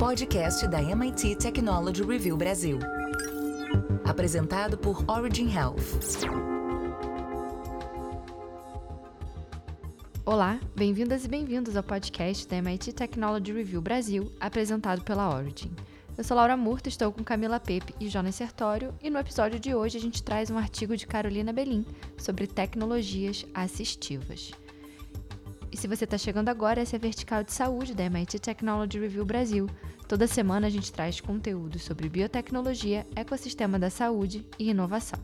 podcast da MIT Technology Review Brasil. Apresentado por Origin Health. Olá, bem-vindas e bem-vindos ao podcast da MIT Technology Review Brasil, apresentado pela Origin. Eu sou Laura Murta, estou com Camila Pepe e Jonas Sertório, e no episódio de hoje a gente traz um artigo de Carolina Belim sobre tecnologias assistivas. E se você está chegando agora, essa é a Vertical de Saúde da MIT Technology Review Brasil. Toda semana a gente traz conteúdos sobre biotecnologia, ecossistema da saúde e inovação.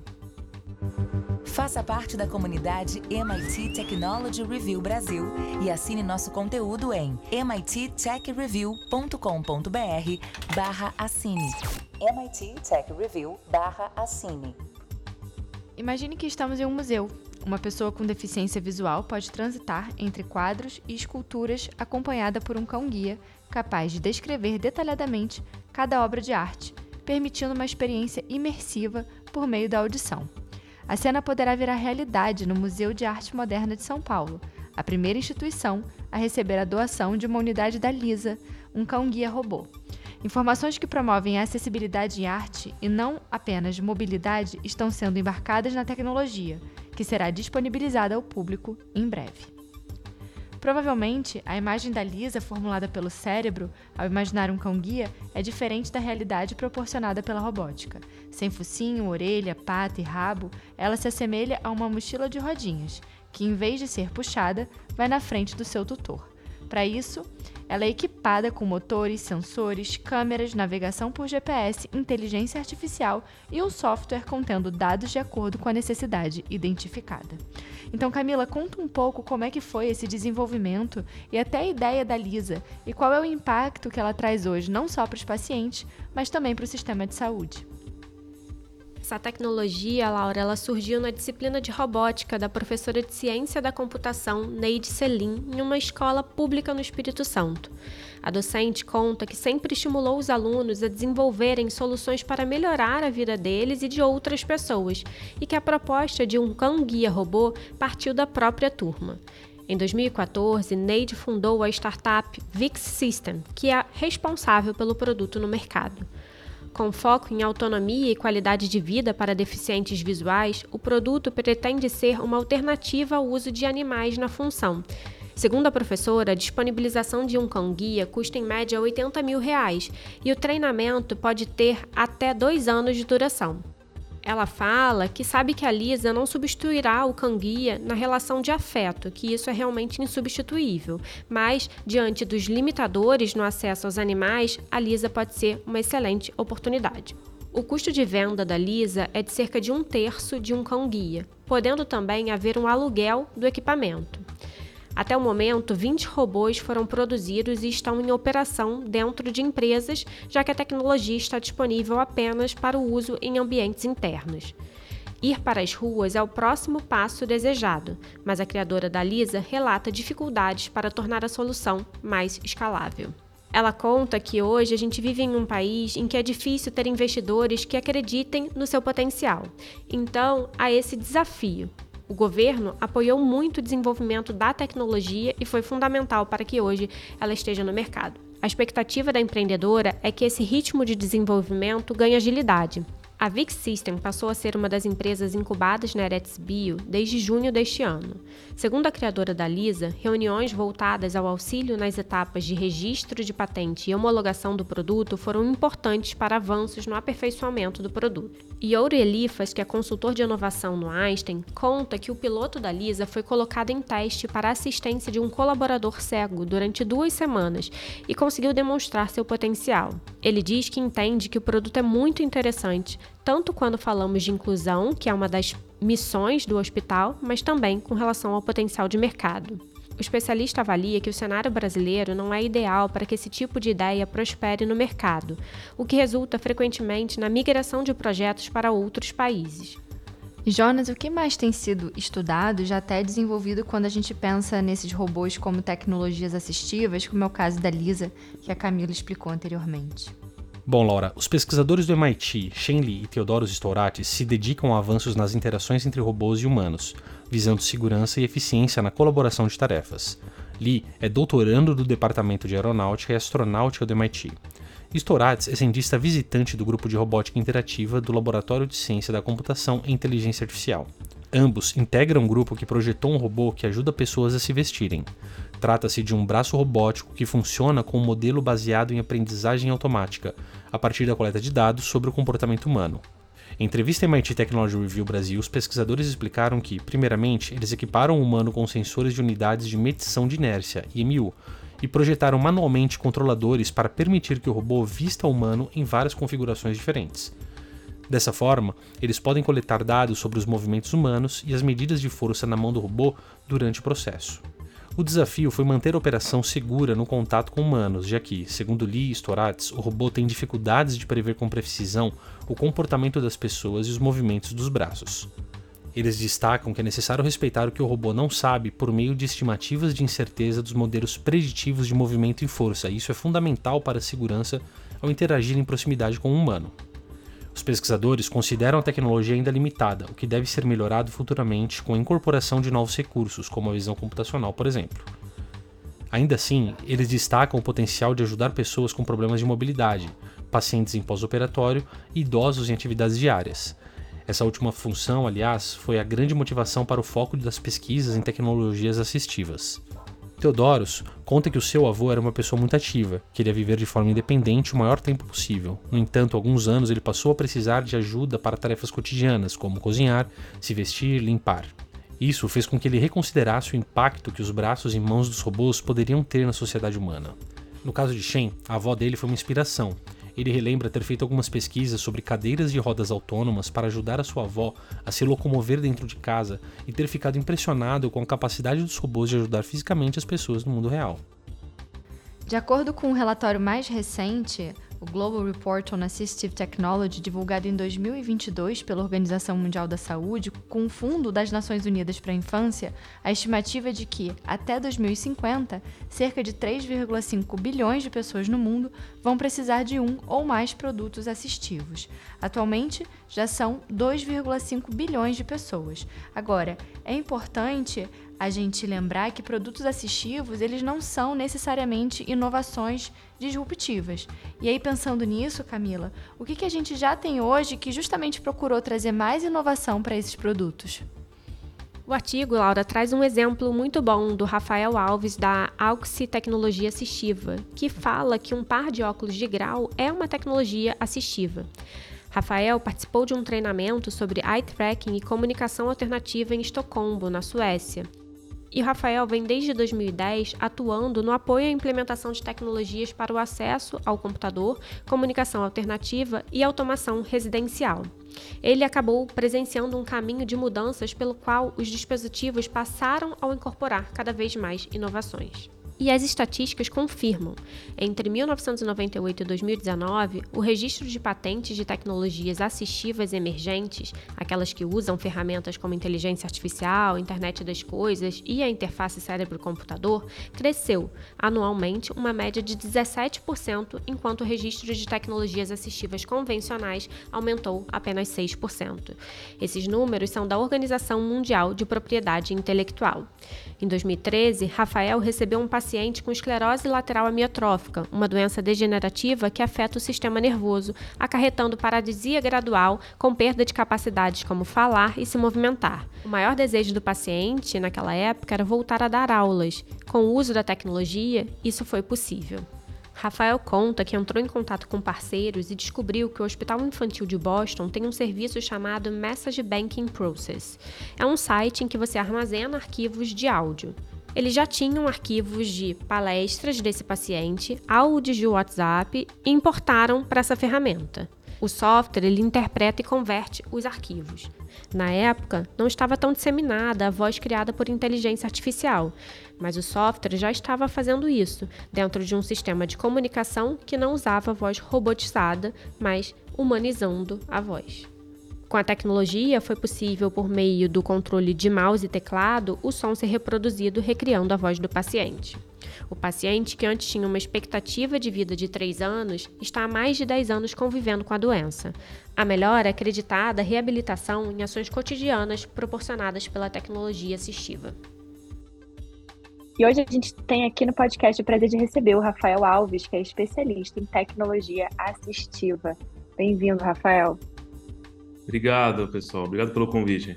Faça parte da comunidade MIT Technology Review Brasil e assine nosso conteúdo em mittechreview.com.br barra assine. MIT Tech Review barra assine. Imagine que estamos em um museu uma pessoa com deficiência visual pode transitar entre quadros e esculturas acompanhada por um cão-guia capaz de descrever detalhadamente cada obra de arte, permitindo uma experiência imersiva por meio da audição. A cena poderá virar realidade no Museu de Arte Moderna de São Paulo, a primeira instituição a receber a doação de uma unidade da Lisa, um cão-guia robô. Informações que promovem a acessibilidade em arte e não apenas mobilidade estão sendo embarcadas na tecnologia que será disponibilizada ao público em breve. Provavelmente, a imagem da Lisa formulada pelo cérebro ao imaginar um cão-guia é diferente da realidade proporcionada pela robótica. Sem focinho, orelha, pata e rabo, ela se assemelha a uma mochila de rodinhas, que em vez de ser puxada, vai na frente do seu tutor. Para isso, ela é equipada com motores, sensores, câmeras, navegação por GPS, inteligência artificial e um software contendo dados de acordo com a necessidade identificada. Então, Camila, conta um pouco como é que foi esse desenvolvimento e até a ideia da Lisa e qual é o impacto que ela traz hoje, não só para os pacientes, mas também para o sistema de saúde. Essa tecnologia, Laura, ela surgiu na disciplina de robótica da professora de ciência da computação Neide Selim em uma escola pública no Espírito Santo. A docente conta que sempre estimulou os alunos a desenvolverem soluções para melhorar a vida deles e de outras pessoas, e que a proposta de um cão-guia robô partiu da própria turma. Em 2014, Neide fundou a startup Vix System, que é responsável pelo produto no mercado. Com foco em autonomia e qualidade de vida para deficientes visuais, o produto pretende ser uma alternativa ao uso de animais na função. Segundo a professora, a disponibilização de um cão-guia custa em média 80 mil reais e o treinamento pode ter até dois anos de duração. Ela fala que sabe que a Lisa não substituirá o canguia na relação de afeto, que isso é realmente insubstituível, mas diante dos limitadores no acesso aos animais, a Lisa pode ser uma excelente oportunidade. O custo de venda da Lisa é de cerca de um terço de um cão-guia, podendo também haver um aluguel do equipamento. Até o momento, 20 robôs foram produzidos e estão em operação dentro de empresas, já que a tecnologia está disponível apenas para o uso em ambientes internos. Ir para as ruas é o próximo passo desejado, mas a criadora da Lisa relata dificuldades para tornar a solução mais escalável. Ela conta que hoje a gente vive em um país em que é difícil ter investidores que acreditem no seu potencial. Então, há esse desafio o governo apoiou muito o desenvolvimento da tecnologia e foi fundamental para que hoje ela esteja no mercado. A expectativa da empreendedora é que esse ritmo de desenvolvimento ganhe agilidade. A Vix System passou a ser uma das empresas incubadas na Eretz Bio desde junho deste ano. Segundo a criadora da Lisa, reuniões voltadas ao auxílio nas etapas de registro de patente e homologação do produto foram importantes para avanços no aperfeiçoamento do produto. Youri Elifas, que é consultor de inovação no Einstein, conta que o piloto da Lisa foi colocado em teste para assistência de um colaborador cego durante duas semanas e conseguiu demonstrar seu potencial. Ele diz que entende que o produto é muito interessante, tanto quando falamos de inclusão, que é uma das missões do hospital, mas também com relação ao potencial de mercado. O especialista avalia que o cenário brasileiro não é ideal para que esse tipo de ideia prospere no mercado, o que resulta frequentemente na migração de projetos para outros países. Jonas, o que mais tem sido estudado, já até desenvolvido quando a gente pensa nesses robôs como tecnologias assistivas, como é o caso da Lisa, que a Camila explicou anteriormente? Bom, Laura, os pesquisadores do MIT, Shen Li e Theodoros Stouratis se dedicam a avanços nas interações entre robôs e humanos, visando segurança e eficiência na colaboração de tarefas. Li é doutorando do Departamento de Aeronáutica e Astronáutica do MIT. Storatz é cientista visitante do grupo de robótica interativa do Laboratório de Ciência da Computação e Inteligência Artificial. Ambos integram um grupo que projetou um robô que ajuda pessoas a se vestirem. Trata-se de um braço robótico que funciona com um modelo baseado em aprendizagem automática, a partir da coleta de dados sobre o comportamento humano. Em entrevista à MIT Technology Review Brasil, os pesquisadores explicaram que, primeiramente, eles equiparam o humano com sensores de unidades de medição de inércia, IMU, e projetaram manualmente controladores para permitir que o robô vista o humano em várias configurações diferentes. Dessa forma, eles podem coletar dados sobre os movimentos humanos e as medidas de força na mão do robô durante o processo. O desafio foi manter a operação segura no contato com humanos, já que, segundo Lee e Storatz, o robô tem dificuldades de prever com precisão o comportamento das pessoas e os movimentos dos braços. Eles destacam que é necessário respeitar o que o robô não sabe por meio de estimativas de incerteza dos modelos preditivos de movimento e força, e isso é fundamental para a segurança ao interagir em proximidade com o humano. Os pesquisadores consideram a tecnologia ainda limitada, o que deve ser melhorado futuramente com a incorporação de novos recursos, como a visão computacional, por exemplo. Ainda assim, eles destacam o potencial de ajudar pessoas com problemas de mobilidade, pacientes em pós-operatório e idosos em atividades diárias. Essa última função, aliás, foi a grande motivação para o foco das pesquisas em tecnologias assistivas. Teodoros conta que o seu avô era uma pessoa muito ativa, queria viver de forma independente o maior tempo possível. No entanto, alguns anos ele passou a precisar de ajuda para tarefas cotidianas, como cozinhar, se vestir, limpar. Isso fez com que ele reconsiderasse o impacto que os braços e mãos dos robôs poderiam ter na sociedade humana. No caso de Shen, a avó dele foi uma inspiração, ele relembra ter feito algumas pesquisas sobre cadeiras de rodas autônomas para ajudar a sua avó a se locomover dentro de casa e ter ficado impressionado com a capacidade dos robôs de ajudar fisicamente as pessoas no mundo real. De acordo com um relatório mais recente, o Global Report on Assistive Technology, divulgado em 2022 pela Organização Mundial da Saúde, com o Fundo das Nações Unidas para a Infância, a estimativa é de que, até 2050, cerca de 3,5 bilhões de pessoas no mundo vão precisar de um ou mais produtos assistivos. Atualmente, já são 2,5 bilhões de pessoas. Agora, é importante a gente lembrar que produtos assistivos, eles não são necessariamente inovações disruptivas. E aí, pensando nisso, Camila, o que, que a gente já tem hoje que justamente procurou trazer mais inovação para esses produtos? O artigo, Laura, traz um exemplo muito bom do Rafael Alves da Auxi Tecnologia Assistiva, que fala que um par de óculos de grau é uma tecnologia assistiva. Rafael participou de um treinamento sobre eye tracking e comunicação alternativa em Estocolmo, na Suécia. E Rafael vem desde 2010 atuando no apoio à implementação de tecnologias para o acesso ao computador, comunicação alternativa e automação residencial. Ele acabou presenciando um caminho de mudanças pelo qual os dispositivos passaram a incorporar cada vez mais inovações. E as estatísticas confirmam. Entre 1998 e 2019, o registro de patentes de tecnologias assistivas emergentes, aquelas que usam ferramentas como inteligência artificial, internet das coisas e a interface cérebro-computador, cresceu anualmente uma média de 17%, enquanto o registro de tecnologias assistivas convencionais aumentou apenas 6%. Esses números são da Organização Mundial de Propriedade Intelectual. Em 2013, Rafael recebeu um paciente com esclerose lateral amiotrófica, uma doença degenerativa que afeta o sistema nervoso, acarretando paralisia gradual com perda de capacidades como falar e se movimentar. O maior desejo do paciente naquela época era voltar a dar aulas. Com o uso da tecnologia, isso foi possível. Rafael conta que entrou em contato com parceiros e descobriu que o Hospital Infantil de Boston tem um serviço chamado Message Banking Process. É um site em que você armazena arquivos de áudio. Eles já tinham arquivos de palestras desse paciente, áudios de WhatsApp e importaram para essa ferramenta. O software ele interpreta e converte os arquivos. Na época, não estava tão disseminada a voz criada por inteligência artificial, mas o software já estava fazendo isso dentro de um sistema de comunicação que não usava voz robotizada, mas humanizando a voz. Com a tecnologia, foi possível, por meio do controle de mouse e teclado, o som ser reproduzido recriando a voz do paciente. O paciente, que antes tinha uma expectativa de vida de 3 anos, está há mais de 10 anos convivendo com a doença. A melhora é acreditada reabilitação em ações cotidianas proporcionadas pela tecnologia assistiva. E hoje a gente tem aqui no podcast o prazer de receber o Rafael Alves, que é especialista em tecnologia assistiva. Bem-vindo, Rafael. Obrigado, pessoal. Obrigado pelo convite.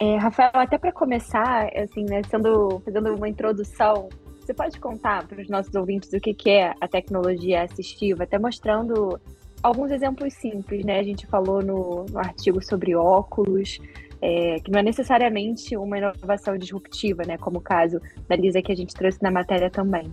É, Rafael, até para começar, assim, né, sendo, fazendo uma introdução, você pode contar para os nossos ouvintes o que, que é a tecnologia assistiva, até mostrando alguns exemplos simples, né? A gente falou no, no artigo sobre óculos, é, que não é necessariamente uma inovação disruptiva, né? Como o caso da Lisa que a gente trouxe na matéria também.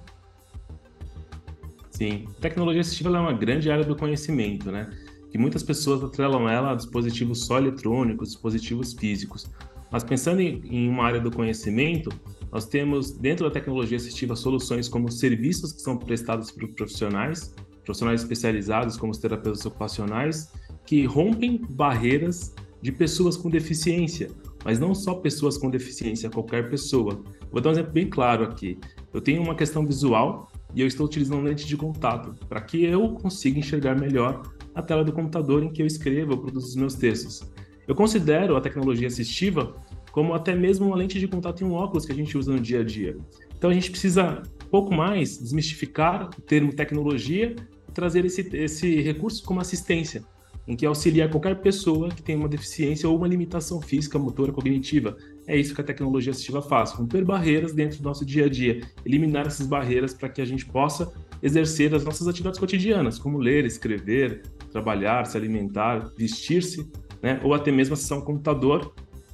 Sim, tecnologia assistiva é uma grande área do conhecimento, né? Que muitas pessoas atrelam ela a dispositivos só eletrônicos, dispositivos físicos. Mas pensando em, em uma área do conhecimento, nós temos dentro da tecnologia assistiva soluções como serviços que são prestados por profissionais, profissionais especializados como os terapeutas ocupacionais, que rompem barreiras de pessoas com deficiência, mas não só pessoas com deficiência, qualquer pessoa. Vou dar um exemplo bem claro aqui. Eu tenho uma questão visual e eu estou utilizando lente de contato para que eu consiga enxergar melhor a tela do computador em que eu escrevo ou produzo os meus textos. Eu considero a tecnologia assistiva como até mesmo uma lente de contato e um óculos que a gente usa no dia a dia. Então a gente precisa um pouco mais desmistificar o termo tecnologia trazer esse, esse recurso como assistência em que auxilia qualquer pessoa que tem uma deficiência ou uma limitação física, motora, cognitiva. É isso que a tecnologia assistiva faz, romper barreiras dentro do nosso dia a dia, eliminar essas barreiras para que a gente possa exercer as nossas atividades cotidianas, como ler, escrever, trabalhar, se alimentar, vestir-se, né? ou até mesmo acessar um computador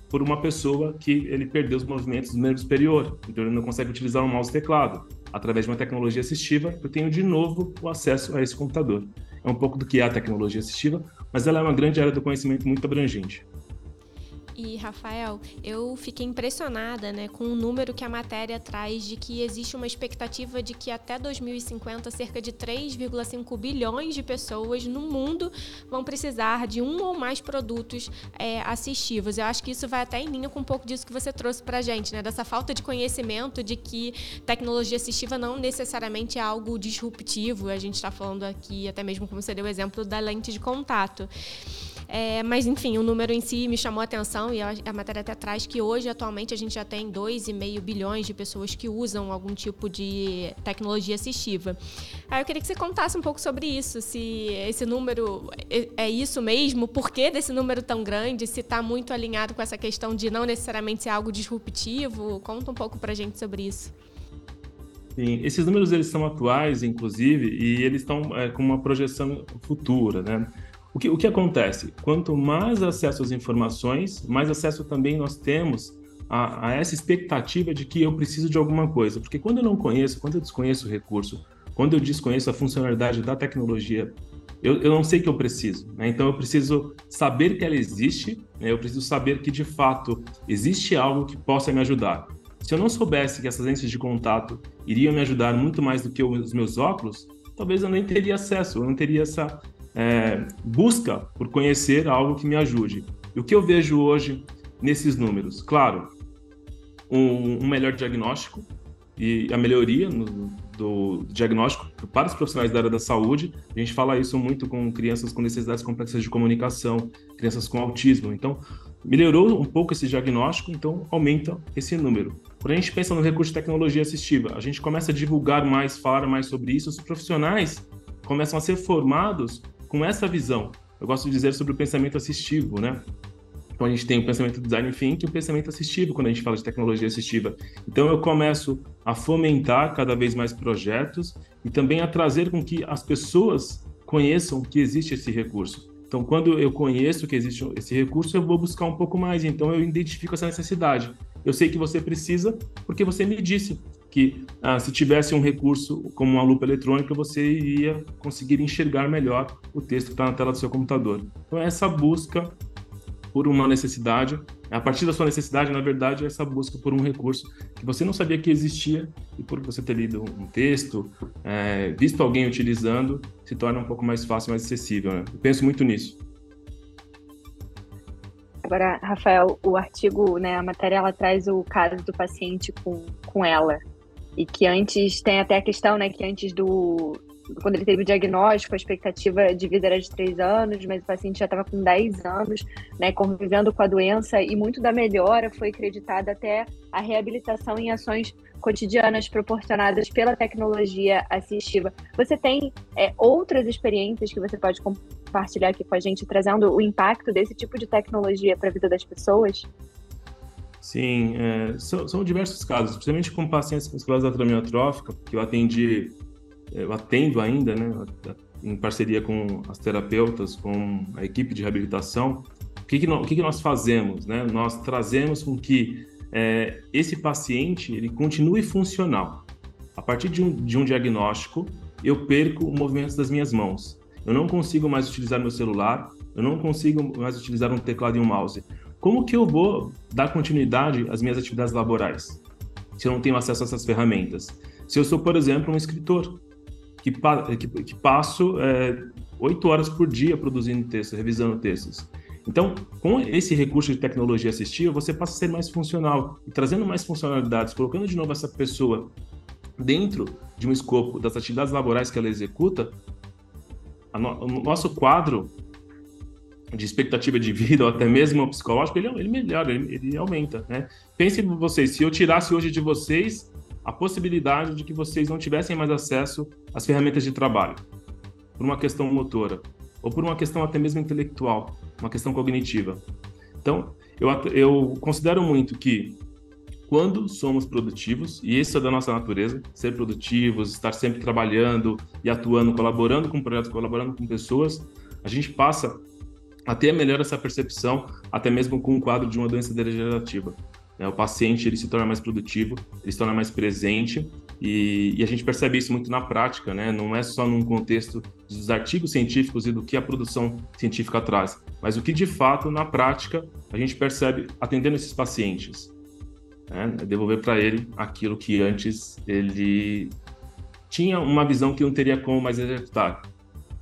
por uma pessoa que ele perdeu os movimentos do membro superior, então ele não consegue utilizar um mouse e teclado. Através de uma tecnologia assistiva, eu tenho de novo o acesso a esse computador. É um pouco do que é a tecnologia assistiva, mas ela é uma grande área do conhecimento muito abrangente. E, Rafael, eu fiquei impressionada né, com o número que a matéria traz de que existe uma expectativa de que até 2050 cerca de 3,5 bilhões de pessoas no mundo vão precisar de um ou mais produtos é, assistivos. Eu acho que isso vai até em linha com um pouco disso que você trouxe para gente, né, dessa falta de conhecimento de que tecnologia assistiva não necessariamente é algo disruptivo. A gente está falando aqui, até mesmo como você deu o exemplo da lente de contato. É, mas, enfim, o número em si me chamou a atenção e a, matéria até traz que hoje, atualmente, a gente já tem 2,5 bilhões de pessoas que usam algum tipo de tecnologia assistiva. Aí eu queria que você contasse um pouco sobre isso, se esse número é, é isso mesmo, por que desse número tão grande, se está muito alinhado com essa questão de não necessariamente ser algo disruptivo. Conta um pouco para a gente sobre isso. Sim, esses números eles são atuais, inclusive, e eles estão é, com uma projeção futura, né? O que, o que acontece? Quanto mais acesso às informações, mais acesso também nós temos a, a, essa expectativa de que eu preciso de alguma coisa. Porque quando eu não conheço, quando eu desconheço o recurso, quando eu desconheço a funcionalidade da tecnologia, eu, eu não sei que eu preciso. Né? Então eu preciso saber que ela existe, né? eu preciso saber que de fato existe algo que possa me ajudar. Se eu não soubesse que essas lentes de contato iriam me ajudar muito mais do que os meus óculos, talvez eu nem teria acesso, eu não teria essa, é, busca por conhecer algo que me ajude. E o que eu vejo hoje nesses números? Claro, um, um melhor diagnóstico e a melhoria no, do diagnóstico para os profissionais da área da saúde. A gente fala isso muito com crianças com necessidades complexas de comunicação, crianças com autismo. Então, melhorou um pouco esse diagnóstico, então aumenta esse número. Quando a gente pensa no recurso de tecnologia assistiva, a gente começa a divulgar mais, falar mais sobre isso, os profissionais começam a ser formados com essa visão. Eu gosto de dizer sobre o pensamento assistivo, né? Então a gente tem o pensamento design thinking e o pensamento assistivo quando a gente fala de tecnologia assistiva. Então eu começo a fomentar cada vez mais projetos e também a trazer com que as pessoas conheçam que existe esse recurso. Então quando eu conheço que existe esse recurso, eu vou buscar um pouco mais. Então eu identifico essa necessidade. Eu sei que você precisa porque você me disse que ah, se tivesse um recurso como uma lupa eletrônica, você iria conseguir enxergar melhor o texto que está na tela do seu computador. Então, essa busca por uma necessidade, a partir da sua necessidade, na verdade, é essa busca por um recurso que você não sabia que existia e por você ter lido um texto, é, visto alguém utilizando, se torna um pouco mais fácil, mais acessível. Né? Eu penso muito nisso. Agora, Rafael, o artigo, né, a matéria, ela traz o caso do paciente com, com ela, e que antes tem até a questão, né, que antes do, quando ele teve o diagnóstico, a expectativa de vida era de três anos, mas o paciente já estava com 10 anos, né, convivendo com a doença, e muito da melhora foi acreditada até a reabilitação em ações cotidianas proporcionadas pela tecnologia assistiva. Você tem é, outras experiências que você pode compartilhar aqui com a gente, trazendo o impacto desse tipo de tecnologia para a vida das pessoas? Sim, é, são, são, diversos casos, principalmente com pacientes com esclerose lateral amiotrófica, que eu atendi eu atendo ainda, né, em parceria com as terapeutas, com a equipe de reabilitação, o que, que, nós, o que, que nós fazemos? Né? Nós trazemos com que é, esse paciente ele continue funcional. A partir de um, de um diagnóstico, eu perco o movimento das minhas mãos. Eu não consigo mais utilizar meu celular, eu não consigo mais utilizar um teclado e um mouse. Como que eu vou dar continuidade às minhas atividades laborais se eu não tenho acesso a essas ferramentas? Se eu sou, por exemplo, um escritor, que, que, que passo é, oito é, horas por dia produzindo textos, revisando textos. Então, com esse recurso de tecnologia assistiva, você passa a ser mais funcional e trazendo mais funcionalidades, colocando de novo essa pessoa dentro de um escopo das atividades laborais que ela executa, no, o nosso quadro de expectativa de vida ou até mesmo psicológico, ele, ele melhora, ele, ele aumenta, né? Pensem vocês, se eu tirasse hoje de vocês a possibilidade de que vocês não tivessem mais acesso às ferramentas de trabalho, por uma questão motora, ou por uma questão até mesmo intelectual, uma questão cognitiva. Então, eu, eu considero muito que quando somos produtivos, e isso é da nossa natureza, ser produtivos, estar sempre trabalhando e atuando, colaborando com projetos, colaborando com pessoas, a gente passa a ter melhor essa percepção, até mesmo com o quadro de uma doença degenerativa. Né? O paciente ele se torna mais produtivo, ele se torna mais presente e, e, a gente percebe isso muito na prática, né? Não é só num contexto dos artigos científicos e do que a produção científica traz, mas o que de fato na prática a gente percebe atendendo esses pacientes, né? Devolver para ele aquilo que antes ele tinha uma visão que não teria como mais executar,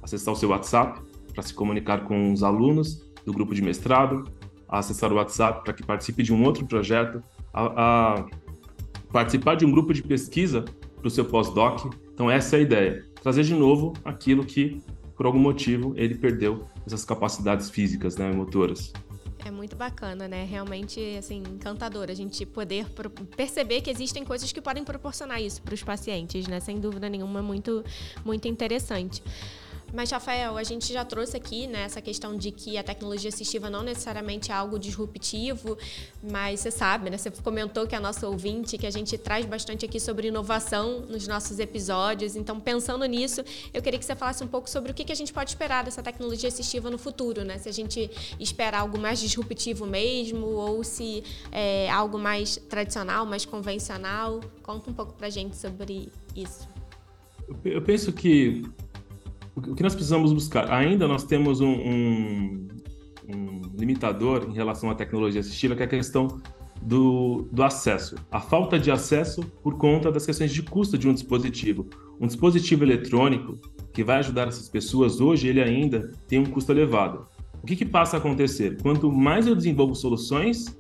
acessar o seu WhatsApp para se comunicar com os alunos do grupo de mestrado, a acessar o WhatsApp para que participe de um outro projeto, a, a participar de um grupo de pesquisa para o seu pós-doc. Então, essa é a ideia. Trazer de novo aquilo que, por algum motivo, ele perdeu essas capacidades físicas, né, motoras. É muito bacana, né? Realmente, assim, encantador a gente poder perceber que existem coisas que podem proporcionar isso para os pacientes, né? Sem dúvida nenhuma, muito, muito interessante. Mas, Rafael, a gente já trouxe aqui né, essa questão de que a tecnologia assistiva não necessariamente é algo disruptivo, mas você sabe, né? Você comentou que é a nossa ouvinte, que a gente traz bastante aqui sobre inovação nos nossos episódios. Então, pensando nisso, eu queria que você falasse um pouco sobre o que a gente pode esperar dessa tecnologia assistiva no futuro, né? Se a gente espera algo mais disruptivo mesmo, ou se é algo mais tradicional, mais convencional. Conta um pouco pra gente sobre isso. Eu penso que o que nós precisamos buscar? Ainda nós temos um, um, um limitador em relação à tecnologia assistiva, que é a questão do, do, acesso. A falta de acesso por conta das questões de custo de um dispositivo. Um dispositivo eletrônico que vai ajudar essas pessoas hoje, ele ainda tem um custo elevado. O que, que passa a acontecer? Quanto mais eu desenvolvo soluções,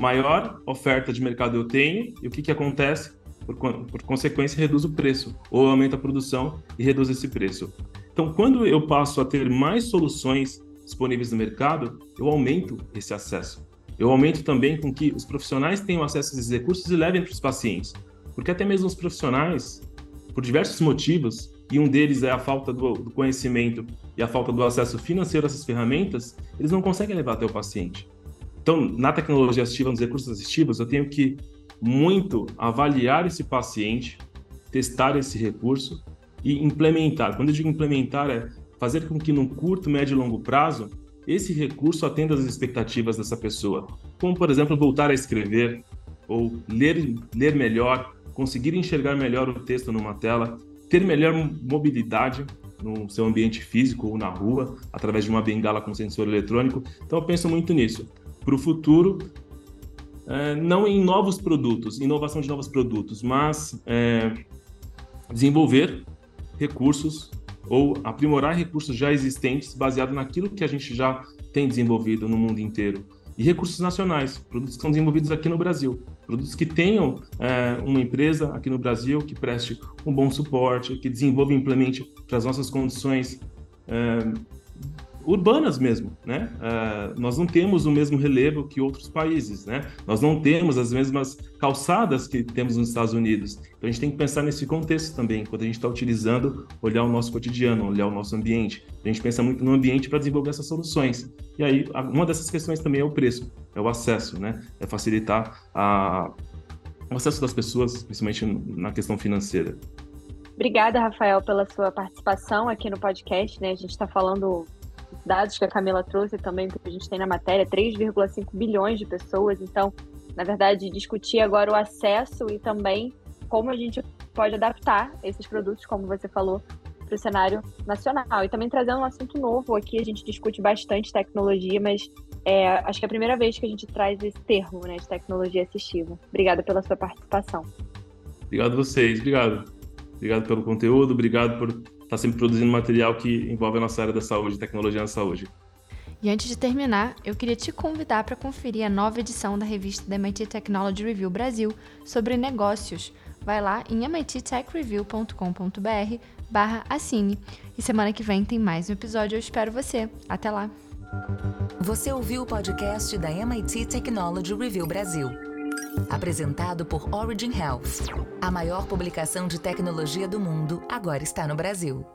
maior oferta de mercado eu tenho, e o que, que acontece? Por, por consequência, reduz o preço, ou aumenta a produção e reduz esse preço. Então, quando eu passo a ter mais soluções disponíveis no mercado, eu aumento esse acesso. Eu aumento também com que os profissionais tenham acesso a esses recursos e levem para os pacientes. Porque até mesmo os profissionais, por diversos motivos, e um deles é a falta do, do conhecimento e a falta do acesso financeiro a essas ferramentas, eles não conseguem levar até o paciente. Então, na tecnologia assistiva, nos recursos assistivos, eu tenho que muito avaliar esse paciente, testar esse recurso e implementar. Quando eu digo implementar, é fazer com que num curto, médio e longo prazo esse recurso atenda às expectativas dessa pessoa. Como, por exemplo, voltar a escrever ou ler, ler melhor, conseguir enxergar melhor o texto numa tela, ter melhor mobilidade no seu ambiente físico ou na rua, através de uma bengala com sensor eletrônico. Então, eu penso muito nisso. Para o futuro, não em novos produtos, inovação de novos produtos, mas é, desenvolver recursos ou aprimorar recursos já existentes baseado naquilo que a gente já tem desenvolvido no mundo inteiro. e recursos nacionais, produtos que são desenvolvidos aqui no Brasil, produtos que tenham é, uma empresa aqui no Brasil que preste um bom suporte, que desenvolva e implemente para as nossas condições é, urbanas mesmo, né? Uh, nós não temos o mesmo relevo que outros países, né? Nós não temos as mesmas calçadas que temos nos Estados Unidos. Então a gente tem que pensar nesse contexto também, quando a gente está utilizando, olhar o nosso cotidiano, olhar o nosso ambiente. A gente pensa muito no ambiente para desenvolver essas soluções. E aí, uma dessas questões também é o preço, é o acesso, né? É facilitar a, o acesso das pessoas, principalmente na questão financeira. Obrigada, Rafael, pela sua participação aqui no podcast. Né? A gente está falando dados que a Camila trouxe também, que a gente tem na matéria, 3,5 bilhões de pessoas. Então, na verdade, discutir agora o acesso e também como a gente pode adaptar esses produtos, como você falou, para o cenário nacional. E também trazendo um assunto novo aqui, a gente discute bastante tecnologia, mas é, acho que é a primeira vez que a gente traz esse termo né, de tecnologia assistiva. Obrigada pela sua participação. Obrigado a vocês, obrigado. Obrigado pelo conteúdo, obrigado por está sempre produzindo material que envolve a nossa área da saúde, tecnologia na saúde. E antes de terminar, eu queria te convidar para conferir a nova edição da revista da MIT Technology Review Brasil sobre negócios. Vai lá em mittechreview.com.br barra assine. E semana que vem tem mais um episódio, eu espero você. Até lá! Você ouviu o podcast da MIT Technology Review Brasil. Apresentado por Origin Health. A maior publicação de tecnologia do mundo agora está no Brasil.